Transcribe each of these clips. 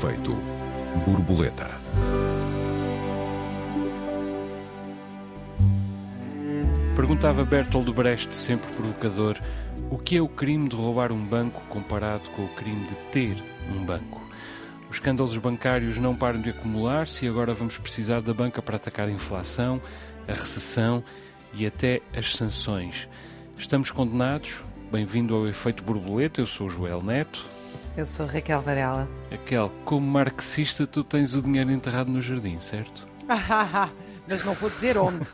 efeito borboleta. Perguntava Bertold Brecht, sempre provocador, o que é o crime de roubar um banco comparado com o crime de ter um banco? Os escândalos bancários não param de acumular-se e agora vamos precisar da banca para atacar a inflação, a recessão e até as sanções. Estamos condenados? Bem-vindo ao Efeito Borboleta, eu sou o Joel Neto. Eu sou Raquel Varela. Raquel, como marxista, tu tens o dinheiro enterrado no jardim, certo? Mas não vou dizer onde.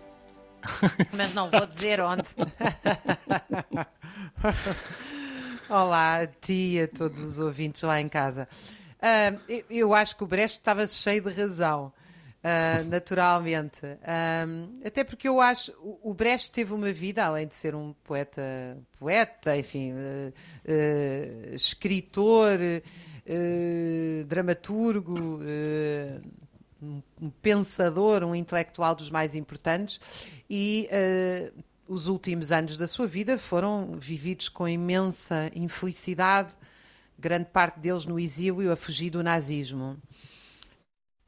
Mas não vou dizer onde. Olá a ti e a todos os ouvintes lá em casa. Uh, eu acho que o Brecht estava cheio de razão. Uh, naturalmente. Um, até porque eu acho o, Brecht teve uma vida, além de ser um poeta, poeta, enfim, uh, uh, escritor, dramaturgo, um, pensador, um intelectual dos mais importantes, e os últimos anos da sua vida foram vividos com imensa infelicidade, grande parte deles no exílio, a fugir do nazismo.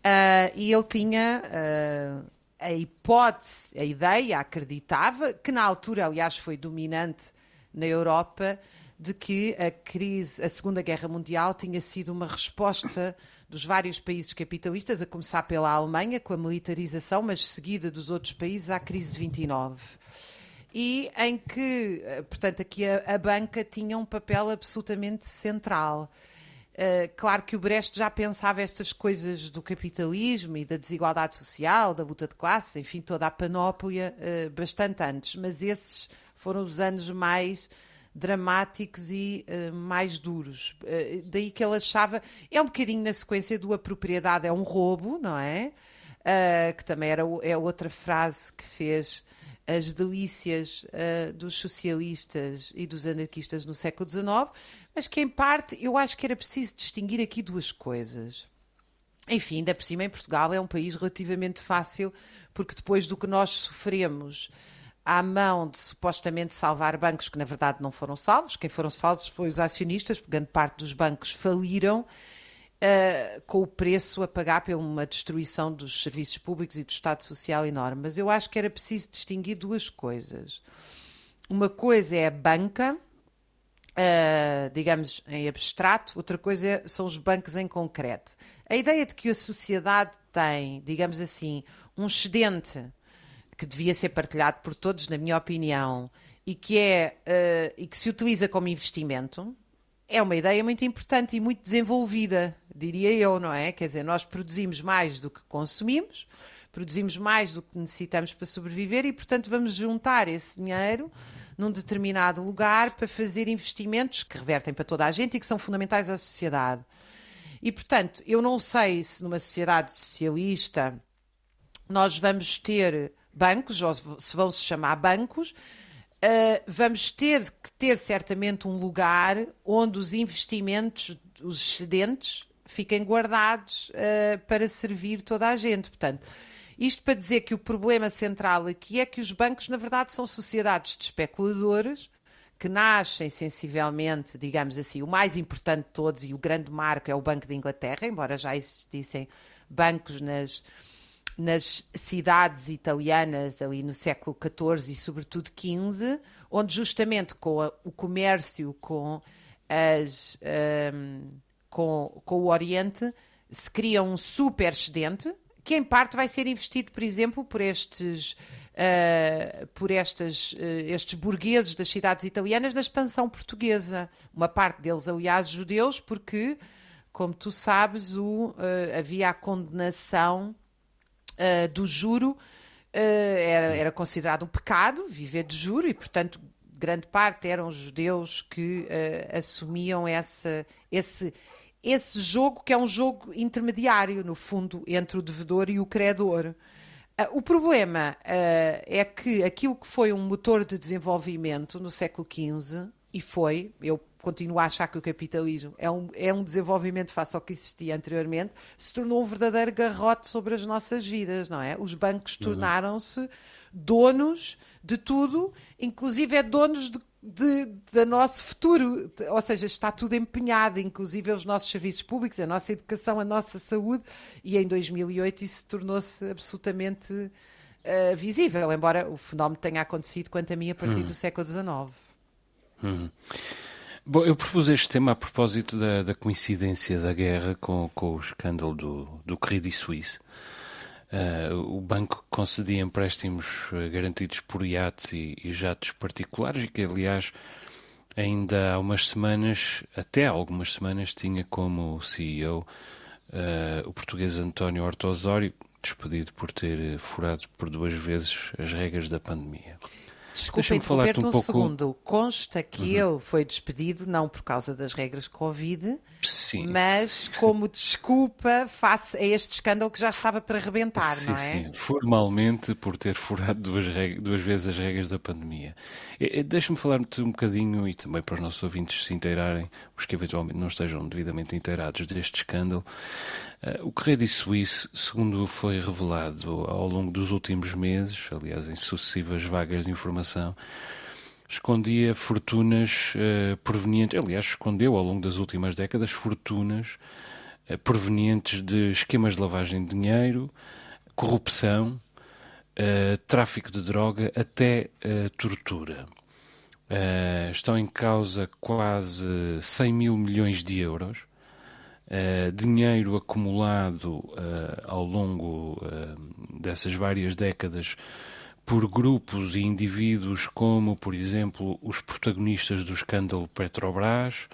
Uh, e eu tinha uh, a hipótese, a ideia, acreditava, que na altura, aliás, foi dominante na Europa, de que a crise, a Segunda Guerra Mundial tinha sido uma resposta dos vários países capitalistas, a começar pela Alemanha, com a militarização, mas seguida dos outros países à crise de 29. E em que, ah, portanto, aqui a, a banca tinha um papel absolutamente central. Uh, claro que o Brecht já pensava estas coisas do capitalismo e da desigualdade social, da luta de classes, enfim, toda a panóplia uh, bastante antes, mas esses foram os anos mais dramáticos e uh, mais duros. daí que ele achava, é um bocadinho na sequência do a propriedade é um roubo, não é? que também era, é outra frase que fez as delícias uh, dos socialistas e dos anarquistas no século XIX, mas que em parte eu acho que era preciso distinguir aqui duas coisas. Enfim, ainda por cima em Portugal é um país relativamente fácil, porque depois do que nós sofremos à mão de supostamente salvar bancos que na verdade não foram salvos, quem foram salvos foi os acionistas, porque grande parte dos bancos faliram, uh, com o preço a pagar por uma destruição dos serviços públicos e do Estado Social enorme. Mas eu acho que era preciso distinguir duas coisas. Uma coisa é a banca, uh, digamos em abstrato, outra coisa é, são os bancos em concreto. A ideia de que a sociedade tem, digamos assim, um excedente que devia ser partilhado por todos, na minha opinião, e que é uh, e que se utiliza como investimento, é uma ideia muito importante e muito desenvolvida, diria eu, não é? Quer dizer, nós produzimos mais do que consumimos, produzimos mais do que necessitamos para sobreviver e, portanto, vamos juntar esse dinheiro num determinado lugar para fazer investimentos que revertem para toda a gente e que são fundamentais à sociedade. E, portanto, eu não sei se numa sociedade socialista nós vamos ter bancos, ou se vão se chamar bancos, Uh, vamos ter que ter certamente um lugar onde os investimentos, os excedentes, fiquem guardados uh, para servir toda a gente. Portanto, isto para dizer que o problema central aqui é que os bancos, na verdade, são sociedades de especuladores que nascem sensivelmente, digamos assim, o mais importante de todos e o grande marco é o Banco de Inglaterra, embora já existissem bancos nas nas cidades italianas ali no século XIV e sobretudo XV, onde justamente com a, o comércio com, as, um, com, com o Oriente se cria um super excedente que em parte vai ser investido, por exemplo, por estes Uh, por estas, uh, estes burgueses das cidades italianas na expansão portuguesa. Uma parte deles, aliás, judeus, porque, como tu sabes, o, uh, havia a condenação do juro era, era considerado um pecado, viver de juro, e portanto grande parte eram judeus que assumiam essa, esse, esse jogo que é um jogo intermediário, no fundo, entre o devedor e o credor. Uh, o problema uh, é que aquilo que foi um motor de desenvolvimento no século XV, e foi, eu continuo a achar que o capitalismo é um, é um desenvolvimento face ao que existia anteriormente, se tornou um verdadeiro garrote sobre as nossas vidas, não é? Os bancos uhum. tornaram-se donos de tudo, inclusive é donos de de, de nosso futuro, ou seja, está tudo empenhado, inclusive os nossos serviços públicos, a nossa educação, a nossa saúde, e em 2008 isso tornou-se absolutamente uh, visível, embora o fenómeno tenha acontecido, quanto a mim, a partir hum. do século XIX. Hum. Bom, eu propus este tema a propósito da, da coincidência da guerra com, com o escândalo do, do Credit Suisse. Uh, o banco concedia empréstimos uh, garantidos por iates e, e, jatos particulares e que, aliás, ainda há umas semanas, até algumas semanas, tinha como CEO uh, o português António Horta Osório, despedido por ter furado por duas vezes as regras da pandemia. Desculpa interromper-te um, um pouco... segundo. Consta que uhum. ele foi despedido não por causa das regras Covid, sim. mas como desculpa face a este escândalo que já estava para rebentar, sim, não é? Sim, formalmente por ter furado duas, duas vezes as regras da pandemia. Deixa-me falar-te um bocadinho, e também para os nossos ouvintes se inteirarem, os que eventualmente não estejam devidamente inteirados deste escândalo. Uh, o Credit Suisse, segundo foi revelado ao longo dos últimos meses, aliás, em sucessivas vagas de informação, escondia fortunas uh, provenientes, aliás, escondeu ao longo das últimas décadas fortunas uh, provenientes de esquemas de lavagem de dinheiro, corrupção, tráfico de droga, até tortura. estão em causa quase 100 mil milhões de euros Uh, dinheiro acumulado uh, ao longo uh, dessas várias décadas por grupos e indivíduos como, por exemplo, os protagonistas do escândalo Petrobras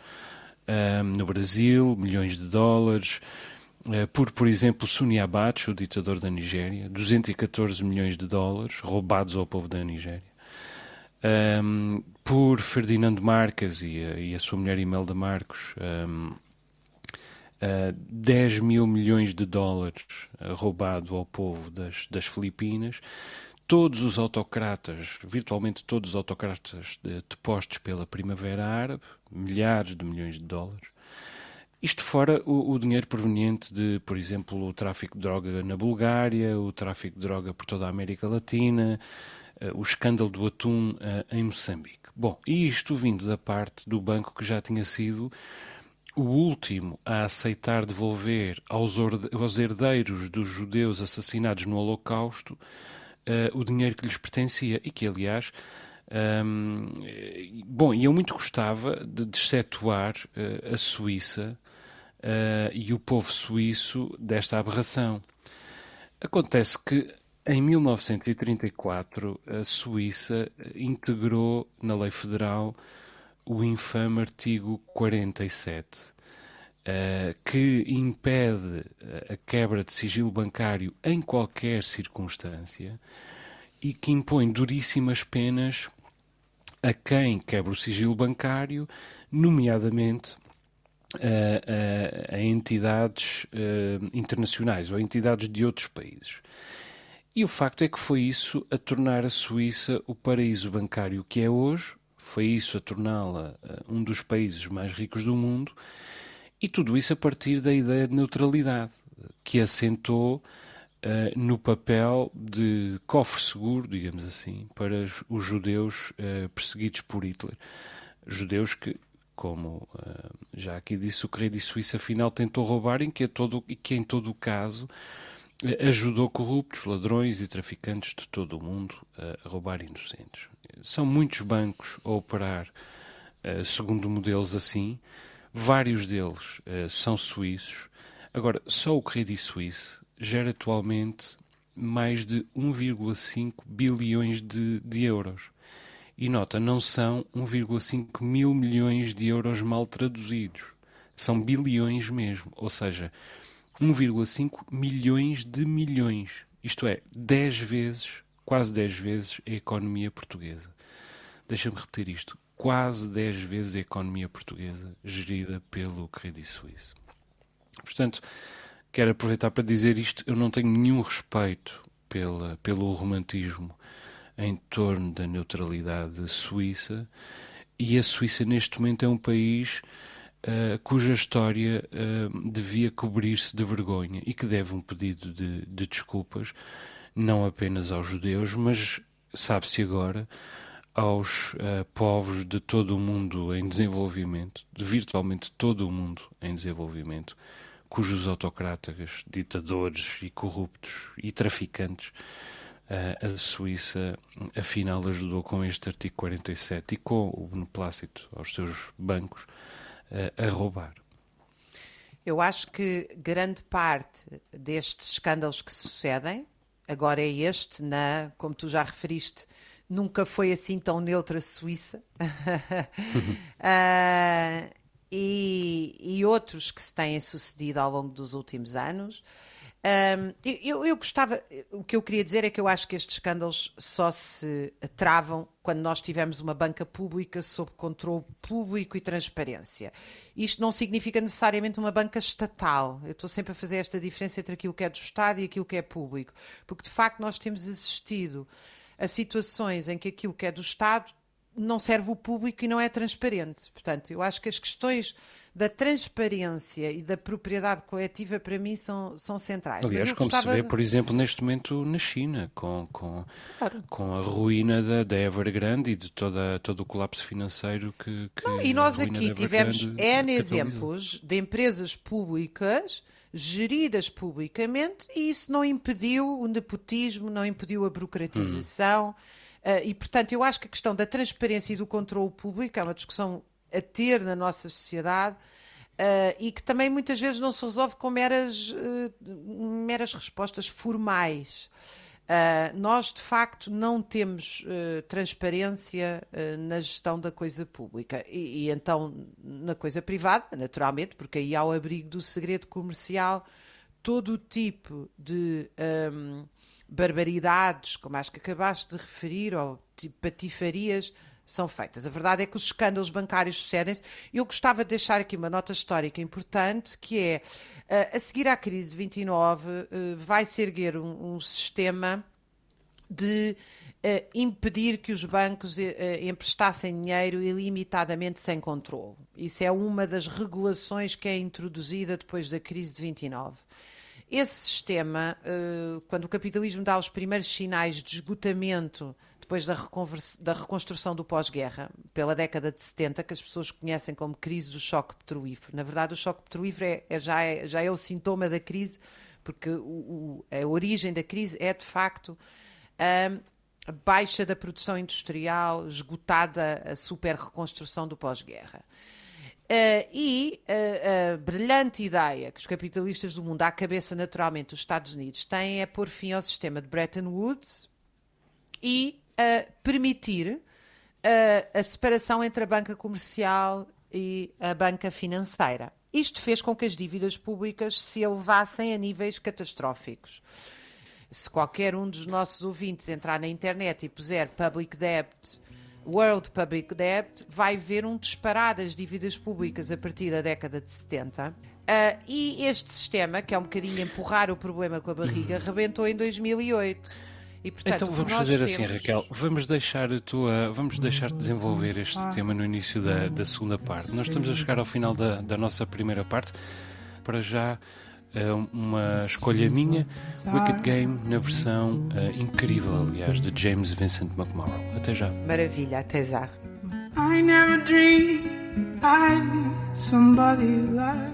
no Brasil, milhões de dólares, por, por exemplo, Suni Abacha, o ditador da Nigéria, 214 milhões de dólares roubados ao povo da Nigéria. Um, por Ferdinando Marques e a, e a, sua mulher Imelda Marcos, um, uh, 10 mil milhões de dólares uh, roubado ao povo das, das Filipinas. Todos os autocratas, virtualmente todos os autocratas depostos pela Primavera Árabe, milhares de milhões de dólares. Isto fora o, o, dinheiro proveniente de, por exemplo, o tráfico de droga na Bulgária, o tráfico de droga por toda a América Latina, uh, o escândalo do atum uh, em Moçambique. Bom, e isto vindo da parte do banco que já tinha sido o último a aceitar devolver aos herdeiros dos judeus assassinados no Holocausto uh, o dinheiro que lhes pertencia e que, aliás, um, bom, e eu muito gostava de excetuar uh, a Suíça uh, e o povo suíço desta aberração. Acontece que em 1934 a Suíça integrou na lei federal o infame artigo 47, uh, eh, que impede eh, a quebra de sigilo bancário em qualquer circunstância e que impõe duríssimas penas a quem quebra o sigilo bancário, nomeadamente a, a, a entidades uh, internacionais ou a entidades de outros países. E o facto é que foi isso a tornar a Suíça o paraíso bancário que é hoje, foi isso a torná-la um dos países mais ricos do mundo, e tudo isso a partir da ideia de neutralidade, que assentou uh, no papel de cofre seguro, digamos assim, para os judeus uh, perseguidos por Hitler. Judeus que, como já aqui disse, o Credit Suisse afinal tentou roubar e que, que em todo o caso ajudou corruptos, ladrões e traficantes de todo o mundo a roubar inocentes. São muitos bancos a operar uh, segundo modelos assim, vários deles uh, são suíços. Agora, só o Credit Suisse gera atualmente mais de 1,5 bilhões de, de euros. E nota, não são 1,5 mil milhões de euros mal traduzidos. São bilhões mesmo. Ou seja, 1,5 milhões de milhões. Isto é, 10 vezes, quase 10 vezes a economia portuguesa. Deixa-me repetir isto. Quase 10 vezes a economia portuguesa gerida pelo Credit Suisse. Portanto, quero aproveitar para dizer isto. Eu não tenho nenhum respeito pela, pelo romantismo em torno da neutralidade suíça e a Suíça neste momento é um país uh, cuja história uh, devia cobrir-se de vergonha e que deve um pedido de, de desculpas não apenas aos judeus, mas sabe-se agora aos uh, povos de todo o mundo em desenvolvimento, de virtualmente todo o mundo em desenvolvimento, cujos autocratas, ditadores e corruptos e traficantes uh, a Suíça afinal ajudou com este artigo 47 e com o beneplácito aos seus bancos uh, a roubar. Eu acho que grande parte destes escândalos que sucedem, agora é este, na, como tu já referiste, nunca foi assim tão neutra a Suíça. uh, e, e, outros que se têm sucedido ao longo dos últimos anos. Um, eu, eu, gostava, o que eu queria dizer é que eu acho que estes escândalos só se travam quando nós tivermos uma banca pública sob controle público e transparência. Isto não significa necessariamente uma banca estatal. Eu estou sempre a fazer esta diferença entre aquilo que é do Estado e aquilo que é público, porque de facto nós temos assistido a situações em que aquilo que é do Estado não serve o público e não é transparente. Portanto, eu acho que as questões da transparência e da propriedade coletiva para mim são, são centrais. Aliás, como se vê, por exemplo, neste momento na China, com, com, claro. com a ruína da, da Evergrande e de toda, todo o colapso financeiro que. que não, e nós aqui tivemos N exemplos de empresas públicas geridas publicamente e isso não impediu o nepotismo, não impediu a burocratização. Uh, e, portanto, eu acho que a questão da transparência e do controle público é uma discussão a ter na nossa sociedade uh, e que também muitas vezes não se resolve com meras, uh, meras respostas formais. Uh, nós, de facto, não temos uh, transparência uh, na gestão da coisa pública. E, e, então na coisa privada, naturalmente, porque aí há o abrigo do segredo comercial, todo o tipo de um, barbaridades, como acho que acabaste de referir, ou tipo patifarias, são feitas. A verdade é que os escândalos bancários sucedem-se. Eu gostava de deixar aqui uma nota histórica importante, que é, uh, a seguir à crise de 29, uh, eh, vai-se erguer um, um sistema de uh, impedir que os bancos emprestassem dinheiro ilimitadamente sem controle. Isso é uma das regulações que é introduzida depois da crise de 29. Esse sistema, quando o capitalismo dá os primeiros sinais de esgotamento depois da, da reconstrução do pós-guerra, pela década de 70, que as pessoas conhecem como crise do choque petrolífero. Na verdade, o choque petrolífero é, é, já, é, já é o sintoma da crise, porque o, o, a origem da crise é, de facto, a baixa da produção industrial, esgotada a super reconstrução do pós-guerra. Uh, e uh, a brilhante ideia que os capitalistas do mundo, à cabeça naturalmente dos Estados Unidos, têm é pôr fim ao sistema de Bretton Woods e a permitir a, a separação entre a banca comercial e a banca financeira. Isto fez com que as dívidas públicas se elevassem a níveis catastróficos. Se qualquer um dos nossos ouvintes entrar na internet e puser public debt, World Public Debt, vai ver um disparar das dívidas públicas a partir da década de 70. Uh, e este sistema, que é um bocadinho empurrar o problema com a barriga, rebentou em 2008. E, portanto, então vamos fazer assim, temos... assim, Raquel. Vamos deixar a tua, vamos deixar de desenvolver este tema no início da, da segunda parte. Nós estamos a chegar ao final da, da nossa primeira parte. Para já eh, uma escolha minha, Wicked Game na versão uh, incrível, aliás, de James Vincent McMorrow. Até já. Maravilha, até já. I never dreamed I'd somebody like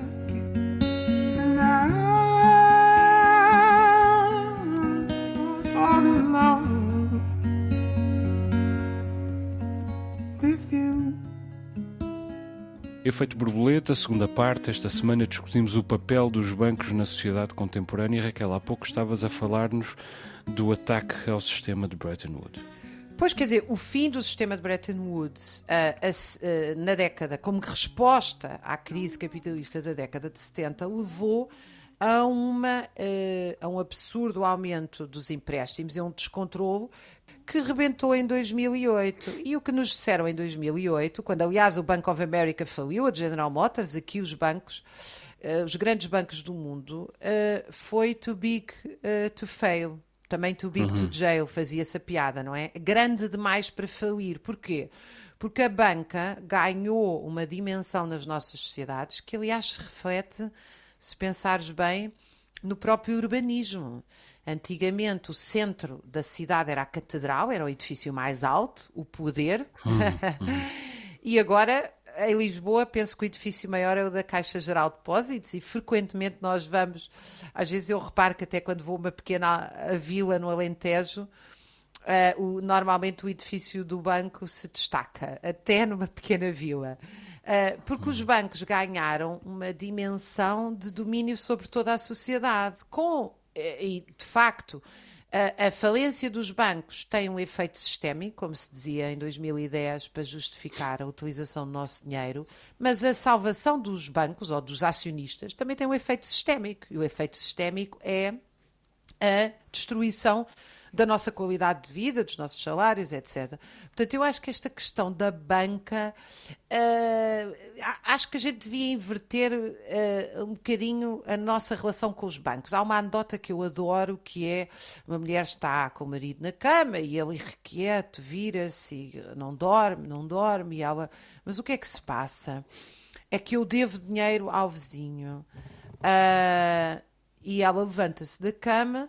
Efeito borboleta, segunda parte. Esta semana discutimos o papel dos bancos na sociedade contemporânea. Raquel, há pouco estavas a falar-nos do ataque ao sistema de Bretton Woods. Pois, quer dizer, o fim do sistema de Bretton Woods uh, uh, na década, como resposta à crise capitalista da década de 70, levou a, uma, a um absurdo aumento dos empréstimos e um descontrolo que rebentou em 2008. E o que nos disseram em 2008, quando aliás o Bank of America faliu, a General Motors, aqui os bancos, uh, os grandes bancos do mundo, uh, foi too big to fail. Também too big uhum. to jail, fazia-se a piada, não é? Grande demais para falir. Porquê? Porque a banca ganhou uma dimensão nas nossas sociedades que, aliás, se reflete se pensares bem, no próprio urbanismo. Antigamente, o centro da cidade era a catedral, era o edifício mais alto, o poder. Hum, hum. e agora, em Lisboa, penso que o edifício maior é o da Caixa Geral de Depósitos e frequentemente nós vamos. Às vezes eu reparo que até quando vou a uma pequena vila no Alentejo. Uh, o, normalmente o edifício do banco se destaca, até numa pequena vila. Uh, porque os bancos ganharam uma dimensão de domínio sobre toda a sociedade, com eh, e de facto a, a, falência dos bancos tem um efeito sistémico, como se dizia em 2010, para justificar a utilização do nosso dinheiro, mas a salvação dos bancos ou dos acionistas também tem um efeito sistémico, e o efeito sistémico é a destruição da nossa qualidade de vida, dos nossos salários, etc. Portanto, eu acho que esta questão da banca, uh, acho que a gente devia inverter uh, um bocadinho a nossa relação com os bancos. Há uma anedota que eu adoro, que é uma mulher está com o marido na cama e ele irrequieto, vira-se não dorme, não dorme, e ela, mas o que é que se passa? É que eu devo dinheiro ao vizinho. Uh, e ela levanta-se da cama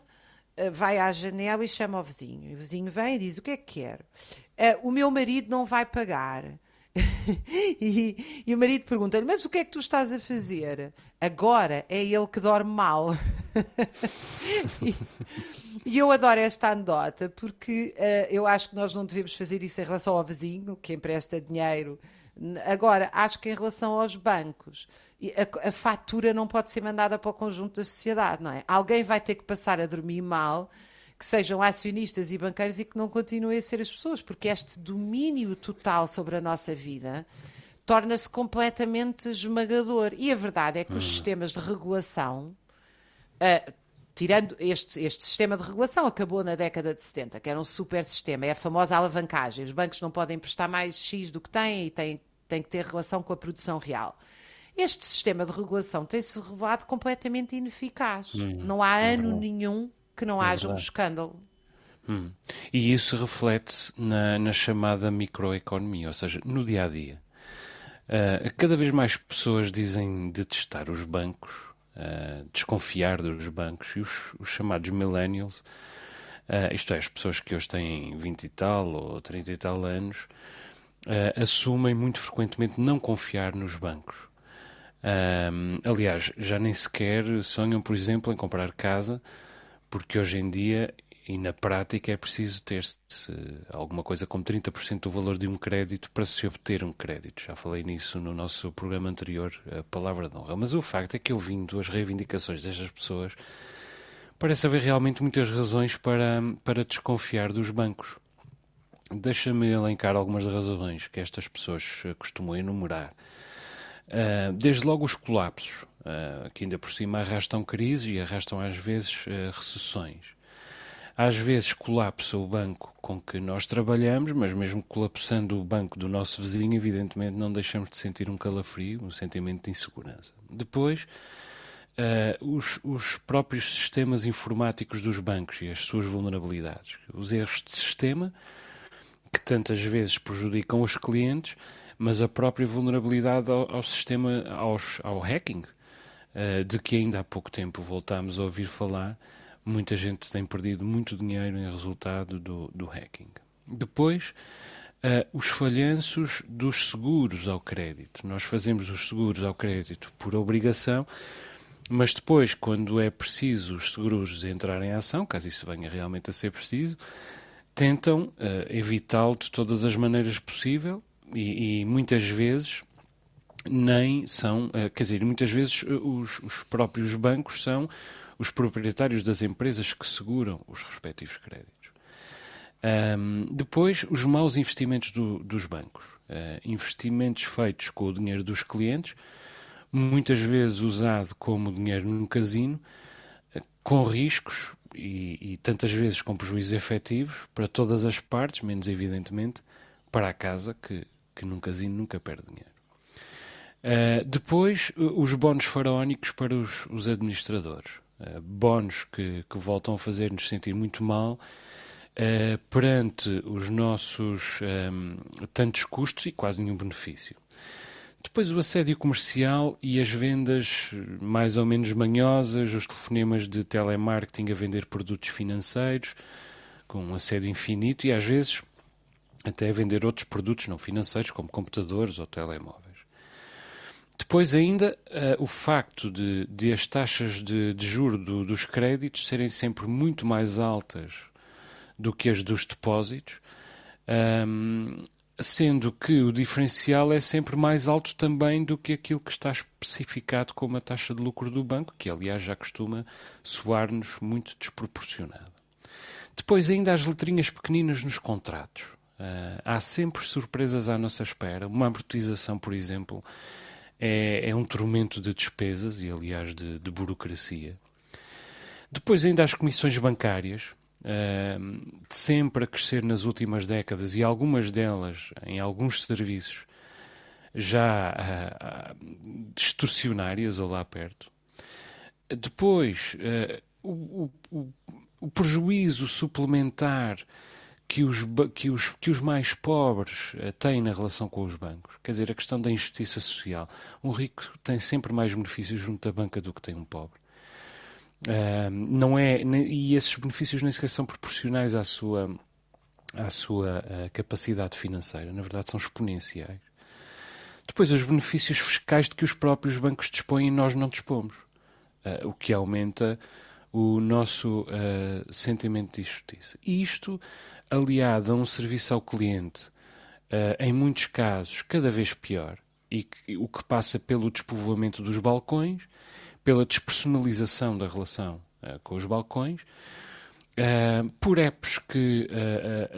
vai à janela e chama o vizinho. E o vizinho vem e diz: O que é que quer? Uh, o meu marido não vai pagar. e, e, o marido pergunta-lhe: Mas o que é que tu estás a fazer? Agora é ele que dorme mal. e, e, eu adoro esta anedota porque uh, eu acho que nós não devemos fazer isso em relação ao vizinho que empresta dinheiro. Agora, acho que em relação aos bancos, a, a, fatura não pode ser mandada para o conjunto da sociedade, não é? Alguém vai ter que passar a dormir mal, que sejam acionistas e banqueiros e que não continuem a ser as pessoas, porque este domínio total sobre a nossa vida torna-se completamente esmagador. E a verdade é que os hum. sistemas de regulação, uh, tirando este, este sistema de regulação, acabou na década de 70, que era um super sistema, é a famosa alavancagem. Os bancos não podem prestar mais X do que têm e têm, têm que ter relação com a produção real. Este sistema de regulação tem-se revelado completamente ineficaz. Hum, não há é ano verdade. nenhum que não é haja verdade. um escândalo. Hum. E isso reflete na, na, chamada microeconomia, ou seja, no dia a dia. Uh, cada vez mais pessoas dizem detestar os bancos, uh, desconfiar dos bancos, e os, os chamados millennials, uh, isto é, as pessoas que hoje têm 20 e tal ou 30 e tal anos, assumem muito frequentemente não confiar nos bancos. Um, aliás, já nem sequer sonham, por exemplo, em comprar casa, porque hoje em dia e na prática é preciso ter alguma coisa como 30% do valor de um crédito para se obter um crédito. Já falei nisso no nosso programa anterior, a palavra de honra. Mas o facto é que, ouvindo as reivindicações destas pessoas, parece haver realmente muitas razões para, para desconfiar dos bancos. Deixa-me elencar algumas razões que estas pessoas costumam enumerar. Uh, desde logo os colapsos, uh, que ainda por cima arrastam crises e arrastam às vezes uh, recessões. Às vezes colapsa o banco com que nós trabalhamos, mas mesmo colapsando o banco do nosso vizinho, evidentemente não deixamos de sentir um calafrio, um sentimento de insegurança. Depois, os, os próprios sistemas informáticos dos bancos e as suas vulnerabilidades. Os erros de sistema, que tantas vezes prejudicam os clientes, mas a própria vulnerabilidade ao, ao sistema, aos, ao hacking, uh, de que ainda há pouco tempo voltámos a ouvir falar, muita gente tem perdido muito dinheiro em resultado do, do hacking. Depois, uh, os falhanços dos seguros ao crédito. Nós fazemos os seguros ao crédito por obrigação, mas depois, quando é preciso os seguros entrarem em ação, caso isso venha realmente a ser preciso, tentam uh, evitá-lo de todas as maneiras possível e, e muitas vezes nem são, eh, quer dizer, muitas vezes eh, os, os, próprios bancos são os proprietários das empresas que seguram os respectivos créditos. Um, depois, os maus investimentos do, dos bancos. Uh, investimentos feitos com o dinheiro dos clientes, muitas vezes usado como dinheiro num casino, com riscos e, e tantas vezes com prejuízos efetivos para todas as partes, menos evidentemente para a casa que que num casino nunca perde dinheiro. Uh, depois, os bónus faraónicos para os, os administradores. Uh, bónus que, que, voltam a fazer-nos sentir muito mal uh, perante os nossos um, tantos custos e quase nenhum benefício. Depois o assédio comercial e as vendas mais ou menos manhosas, os telefonemas de telemarketing a vender produtos financeiros, com um assédio infinito e às vezes até a vender outros produtos não financeiros, como computadores ou telemóveis. Depois ainda uh, o facto de, de, as taxas de, de juro do, dos créditos serem sempre muito mais altas do que as dos depósitos, um, sendo que o diferencial é sempre mais alto também do que aquilo que está especificado como a taxa de lucro do banco, que aliás já costuma soar-nos muito desproporcionado. Depois ainda as letrinhas pequeninas nos contratos. Uh, há sempre surpresas à nossa espera. Uma amortização, por exemplo, é, é um tormento de despesas e, aliás, de, de burocracia. Depois, ainda as comissões bancárias, uh, sempre a crescer nas últimas décadas e algumas delas em alguns serviços já uh, distorcionárias ou lá perto. Depois, o, o, o prejuízo suplementar que os, que os, que os mais pobres uh, têm na relação com os bancos. Quer dizer, a questão da injustiça social. Um rico tem sempre mais benefícios junto da banca do que tem um pobre. Uh, não é, e esses benefícios nem sequer são proporcionais à sua, à sua uh, capacidade financeira. Na verdade, são exponenciais. Depois, os benefícios fiscais de que os próprios bancos dispõem e nós não dispomos. Uh, o que aumenta o nosso uh, sentimento de injustiça. E isto, aliado a um serviço ao cliente, uh, em muitos casos, cada vez pior, e que, o que passa pelo despovoamento dos balcões, pela despersonalização da relação uh, com os balcões, por apps que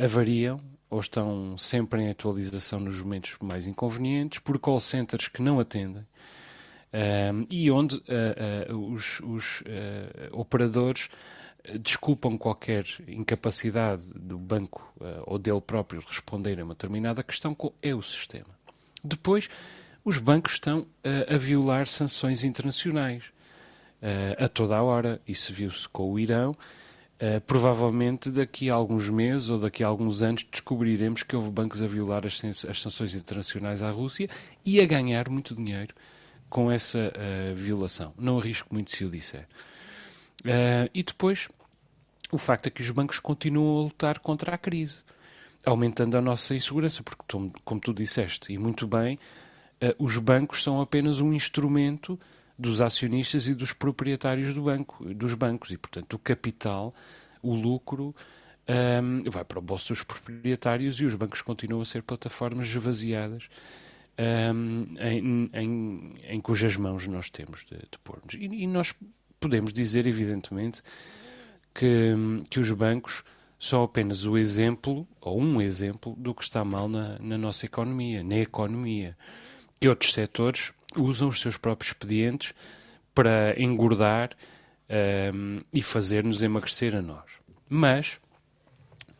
avariam ou estão sempre em atualização nos momentos mais inconvenientes, por call centers que não atendem, e onde uh, uh, os, os uh, operadores desculpam qualquer incapacidade do banco ou dele próprio responder a uma determinada questão é o sistema. Depois, os bancos estão a violar sanções internacionais a toda a hora. Isso viu-se com o Irão. Provavelmente daqui a alguns meses ou daqui a alguns anos descobriremos que houve bancos a violar as, sanções internacionais à Rússia e a ganhar muito dinheiro com essa violação. Não arrisco muito se o disser. Uh, e depois, o facto é que os bancos continuam a lutar contra a crise, aumentando a nossa insegurança, porque, como tu disseste, e muito bem, uh, os bancos são apenas um instrumento dos acionistas e dos proprietários do banco, dos bancos, e, portanto, o capital, o lucro, um, vai para o bolso dos proprietários e os bancos continuam a ser plataformas esvaziadas um, em, em, em, cujas mãos nós temos de, de pôr-nos. E, e, nós podemos dizer, evidentemente, que, que os bancos são apenas o exemplo, ou um exemplo, do que está mal na, na nossa economia, na economia. Que outros setores usam os seus próprios expedientes para engordar um, e fazer-nos emagrecer a nós. Mas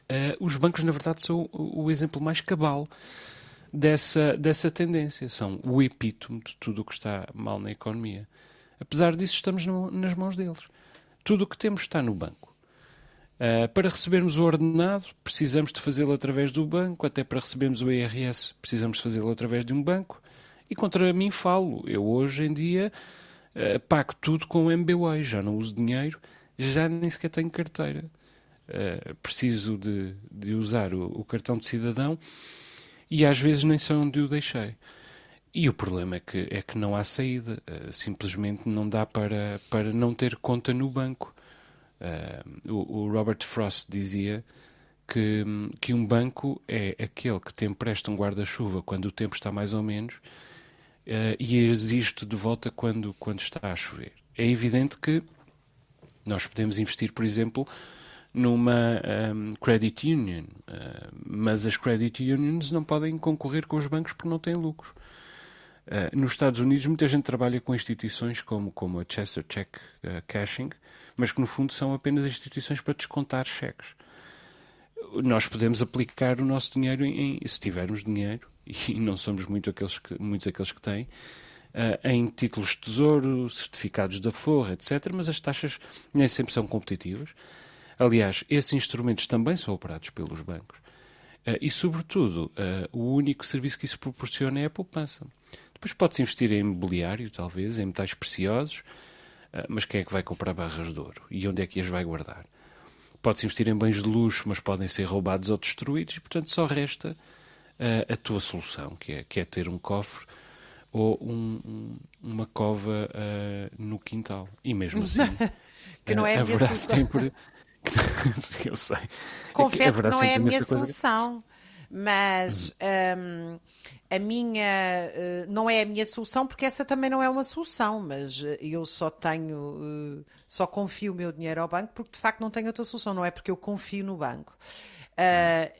uh, os bancos, na verdade, são o, o exemplo mais cabal dessa, dessa tendência. São o epítome de tudo o que está mal na economia. Apesar disso, estamos no, nas mãos deles. Tudo o que temos está no banco. Uh, para recebermos o ordenado, precisamos de fazê-lo através do banco, até para recebermos o IRS, precisamos de fazê-lo através de um banco. E contra mim falo. Eu hoje em dia uh, pago tudo com o MBWay, já não uso dinheiro, já nem sequer tenho carteira. Uh, preciso de, de usar o, o cartão de cidadão e às vezes nem sei onde o deixei. E o problema é que, é que não há saída. Uh, simplesmente não dá para, para não ter conta no banco. Uh, o, o, Robert Frost dizia que, que um banco é aquele que te empresta um guarda-chuva quando o tempo está mais ou menos uh, e existe de volta quando, quando está a chover. É evidente que nós podemos investir, por exemplo, numa um, credit union, uh, mas as credit unions não podem concorrer com os bancos porque não têm lucros. Uh, nos Estados Unidos, muita gente trabalha com instituições como, como a Chester Check uh, Cashing, mas que no fundo são apenas instituições para descontar cheques. Nós podemos aplicar o nosso dinheiro, em, se tivermos dinheiro, e não somos muito aqueles que, muitos aqueles que têm, uh, em títulos de tesouro, certificados da Forra, etc. Mas as taxas nem sempre são competitivas. Aliás, esses instrumentos também são operados pelos bancos. Uh, e, sobretudo, uh, o único serviço que isso proporciona é a poupança. Depois pode-se investir em imobiliário, talvez, em metais preciosos, uh, mas quem é que vai comprar barras de ouro? E onde é que as vai guardar? Pode-se investir em bens de luxo, mas podem ser roubados ou destruídos, e portanto só resta uh, a tua solução, que é, que é ter um cofre ou um, um, uma cova uh, no quintal. E mesmo assim. que não é a minha solução. Sempre... eu sei. Confesso que, que não é a minha solução. Mas um, a minha uh, não é a minha solução porque essa também não é uma solução, mas uh, eu só tenho uh, só confio o meu dinheiro ao banco porque de facto não tenho outra solução, não é porque eu confio no banco.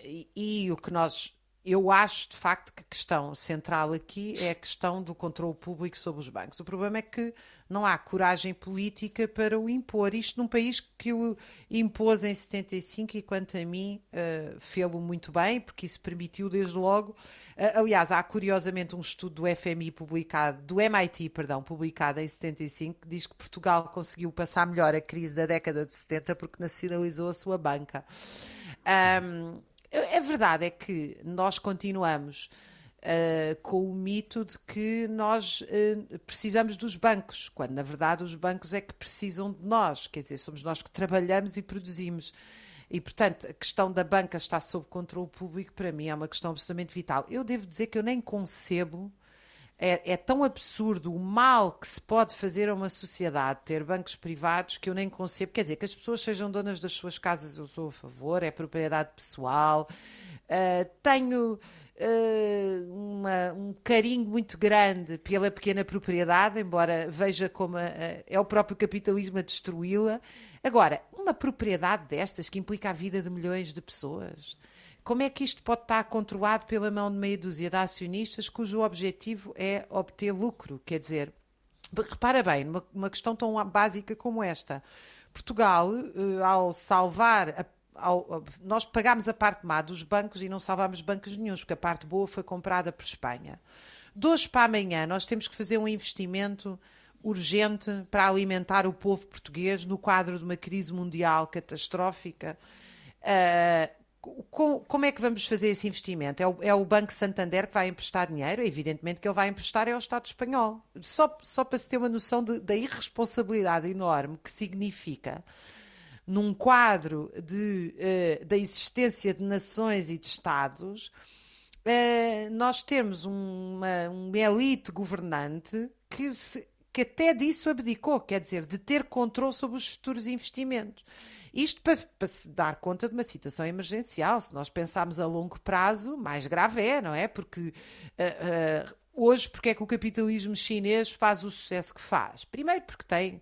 E, e, o que nós eu acho de facto que a questão central aqui é a questão do controle público sobre os bancos. O problema é que não há coragem política para o impor. Isto num país que o impôs em 75 e, quanto a mim, uh, fê-lo muito bem, porque isso permitiu desde logo. Uh, aliás, há curiosamente um estudo do FMI publicado, do MIT, perdão, publicado em 75, que diz que Portugal conseguiu passar melhor a crise da década de 70 porque nacionalizou a sua banca. Um, a verdade é que nós continuamos uh, com o mito de que nós uh, precisamos dos bancos, quando na verdade os bancos é que precisam de nós, quer dizer, somos nós que trabalhamos e produzimos. E, portanto, a questão da banca estar sob controle público, para mim, é uma questão absolutamente vital. Eu devo dizer que eu nem concebo é, é, tão absurdo o mal que se pode fazer a uma sociedade ter bancos privados que eu nem concebo. Quer dizer, que as pessoas sejam donas das suas casas, eu sou a favor, é propriedade pessoal. Uh, tenho uh, uma, um carinho muito grande pela pequena propriedade, embora veja como a, a, é o próprio capitalismo a destruí-la. Agora, uma propriedade destas que implica a vida de milhões de pessoas como é que isto pode estar controlado pela mão de meia dúzia de acionistas cujo objetivo é obter lucro? Quer dizer, repara bem, numa, uma questão tão básica como esta. Portugal, eh, ao salvar a ao, nós pagámos a parte má dos bancos e não salvámos bancos nenhums, porque a parte boa foi comprada por Espanha. De hoje para amanhã, nós temos que fazer um investimento urgente para alimentar o povo português no quadro de uma crise mundial catastrófica. Uh, como é que vamos fazer esse investimento? É o, é o, Banco Santander que vai emprestar dinheiro? Evidentemente que ele vai emprestar é ao Estado espanhol. Só, só para se ter uma noção de, da irresponsabilidade enorme que significa, num quadro de, uh, da existência de nações e de Estados, uh, nós temos uma, uma elite governante que, se, que até disso abdicou, quer dizer, de ter controle sobre os futuros investimentos. Isto para, para, se dar conta de uma situação emergencial. Se nós pensarmos a longo prazo, mais grave é, não é? Porque uh, uh, hoje, porque é que o capitalismo chinês faz o sucesso que faz? Primeiro, porque tem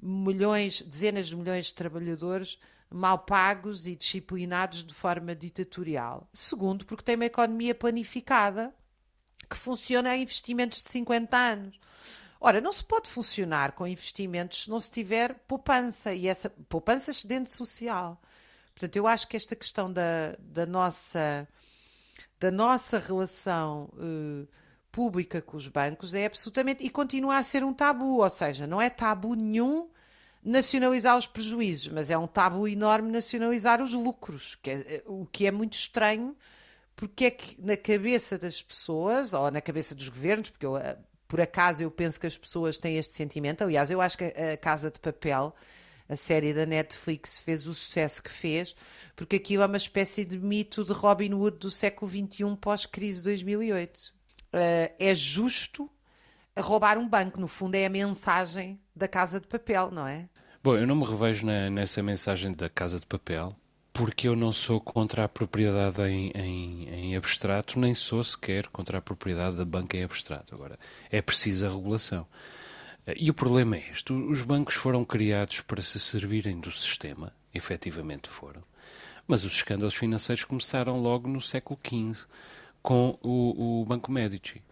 milhões, dezenas de milhões de trabalhadores mal pagos e disciplinados de forma ditatorial. Segundo, porque tem uma economia planificada que funciona a investimentos de 50 anos. Ora, não se pode funcionar com investimentos se não se tiver poupança, e essa poupança excedente social. Portanto, eu acho que esta questão da, da, nossa, da nossa relação uh, pública com os bancos é absolutamente. e continua a ser um tabu, ou seja, não é tabu nenhum nacionalizar os prejuízos, mas é um tabu enorme nacionalizar os lucros, que é, o que é muito estranho, porque é que na cabeça das pessoas, ou na cabeça dos governos, porque eu eh, por acaso eu penso que as pessoas têm este sentimento. Aliás, eu acho que a Casa de Papel, a série da Netflix, fez o sucesso que fez, porque aquilo é uma espécie de mito de Robin Hood do século XXI pós-crise 2008. Uh, eh, é justo roubar um banco, no fundo é a mensagem da Casa de Papel, não é? Bom, eu não me revejo na, nessa mensagem da Casa de Papel, porque eu não sou contra a propriedade em, em, em, abstrato, nem sou sequer contra a propriedade da banca em abstrato. Agora, é precisa regulação. E o problema é este: os bancos foram criados para se servirem do sistema, efetivamente foram, mas os escândalos financeiros começaram logo no século XV, com o, o Banco Medici.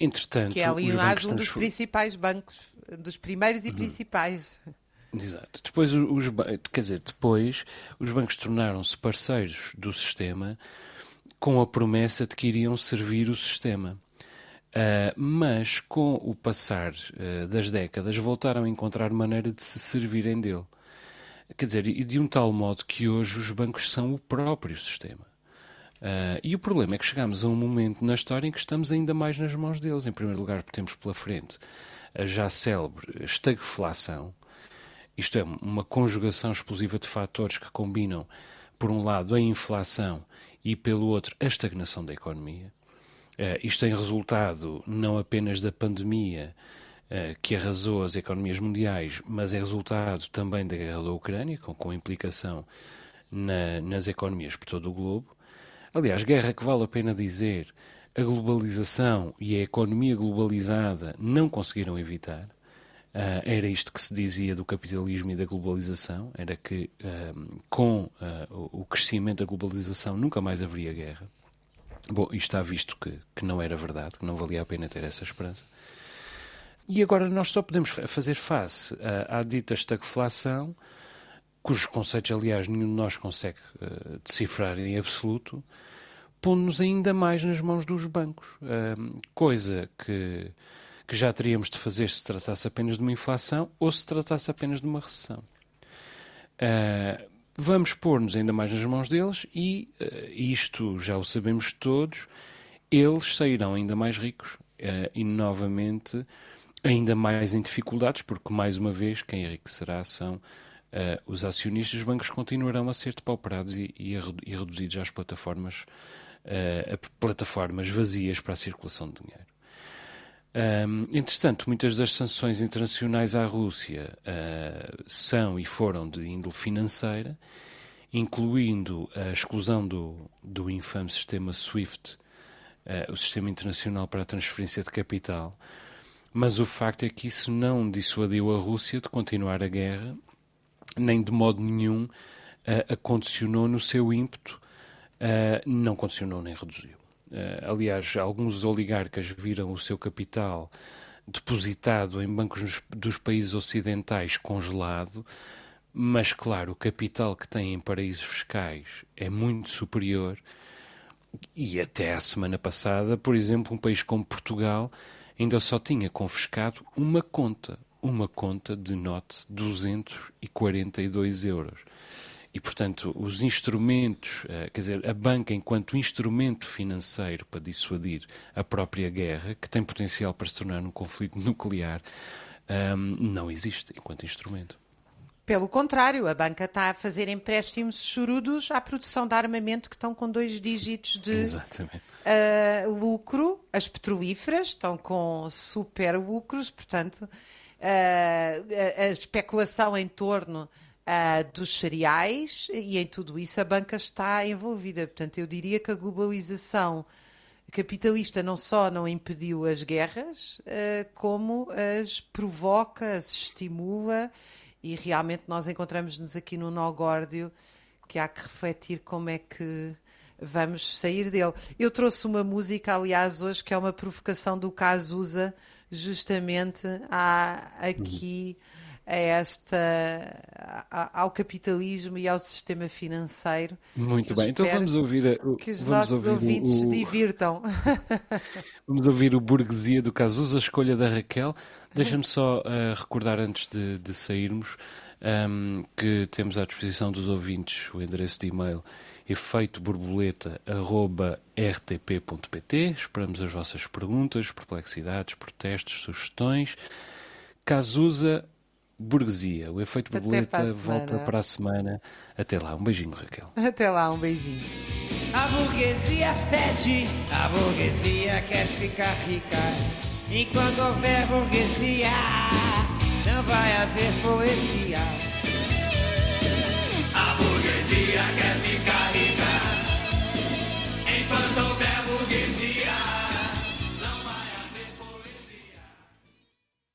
Entretanto, que é, aliás, um dos principais bancos, dos primeiros e uhum. principais. Exato. Depois os, quer dizer, depois os bancos tornaram-se parceiros do sistema com a promessa de que iriam servir o sistema. Uh, mas com o passar uh, das décadas voltaram a encontrar maneira de se servirem dele. Quer dizer, e de um tal modo que hoje os bancos são o próprio sistema. Uh, e o problema é que chegamos a um momento na história em que estamos ainda mais nas mãos deles. Em primeiro lugar, temos pela frente a já célebre estagflação, isto é, uma conjugação explosiva de fatores que combinam, por um lado, a inflação e, pelo outro, a estagnação da economia. Uh, isto tem resultado não apenas da pandemia uh, que arrasou as economias mundiais, mas é resultado também da guerra da Ucrânia, com, com implicação na, nas economias por todo o globo. Aliás, guerra que vale a pena dizer, a globalização e a economia globalizada não conseguiram evitar. Uh, era isto que se dizia do capitalismo e da globalização, era que uh, com uh, o crescimento da globalização nunca mais haveria guerra. Bom, isto está visto que, que não era verdade, que não valia a pena ter essa esperança. E agora nós só podemos fazer face à, à dita estagflação, cujos conceitos, aliás, nenhum de nós consegue uh, decifrar em absoluto, pondo-nos ainda mais nas mãos dos bancos. Uh, coisa que, que já teríamos de fazer se tratasse apenas de uma inflação ou se tratasse apenas de uma recessão. Uh, vamos pôr-nos ainda mais nas mãos deles e, isto já o sabemos todos, eles sairão ainda mais ricos e, novamente, ainda mais em dificuldades, porque, mais uma vez, quem enriquecerá são uh, os acionistas, os bancos continuarão a ser depauperados e, e, e reduzidos às plataformas, uh, plataformas vazias para a circulação de dinheiro. Um, entretanto, muitas das sanções internacionais à Rússia uh, são e foram de índole financeira, incluindo a exclusão do, do infame sistema SWIFT, uh, o Sistema Internacional para a Transferência de Capital. Mas o facto é que isso não dissuadiu a Rússia de continuar a guerra nem de modo nenhum uh, a condicionou no seu ímpeto, não condicionou nem reduziu. Uh, aliás, alguns oligarcas viram o seu capital depositado em bancos dos países ocidentais congelado, mas claro, o capital que têm em paraísos fiscais é muito superior. E até a semana passada, por exemplo, um país como Portugal ainda só tinha confiscado uma conta, uma conta de note 242 euros. E, portanto, os instrumentos, eh, quer dizer, a banca enquanto instrumento financeiro para dissuadir a própria guerra, que tem potencial para se tornar um conflito nuclear, ehm, não existe enquanto instrumento. Pelo contrário, a banca está a fazer empréstimos chorudos à produção de armamento que estão com dois dígitos de uh, lucro. As petrolíferas estão com super lucros, portanto, uh, a especulação em torno uh, dos cereais e em tudo isso a banca está envolvida. Portanto, eu diria que a globalização capitalista não só não impediu as guerras, uh, como as provoca, as estimula e realmente nós encontramos-nos aqui no nó górdio que há que refletir como é que vamos sair dele. Eu trouxe uma música, aliás, hoje, que é uma provocação do Cazuza, justamente há aqui a esta ao capitalismo e ao sistema financeiro. Muito bem, então vamos ouvir o, que os nossos ouvintes o, se divirtam. vamos ouvir o Burguesia do Cazuza, a escolha da Raquel. Deixa-me só uh, recordar antes de, de sairmos um, que temos à disposição dos ouvintes o endereço de e-mail efeitoborboleta.rtp.pt. Esperamos as vossas perguntas, perplexidades, protestos, sugestões. Casusa Burguesia. O efeito borboleta para volta para a semana. Até lá, um beijinho, Raquel. Até lá, um beijinho. A burguesia fede, a burguesia quer ficar rica. Enquanto houver burguesia, não vai haver poesia. A burguesia quer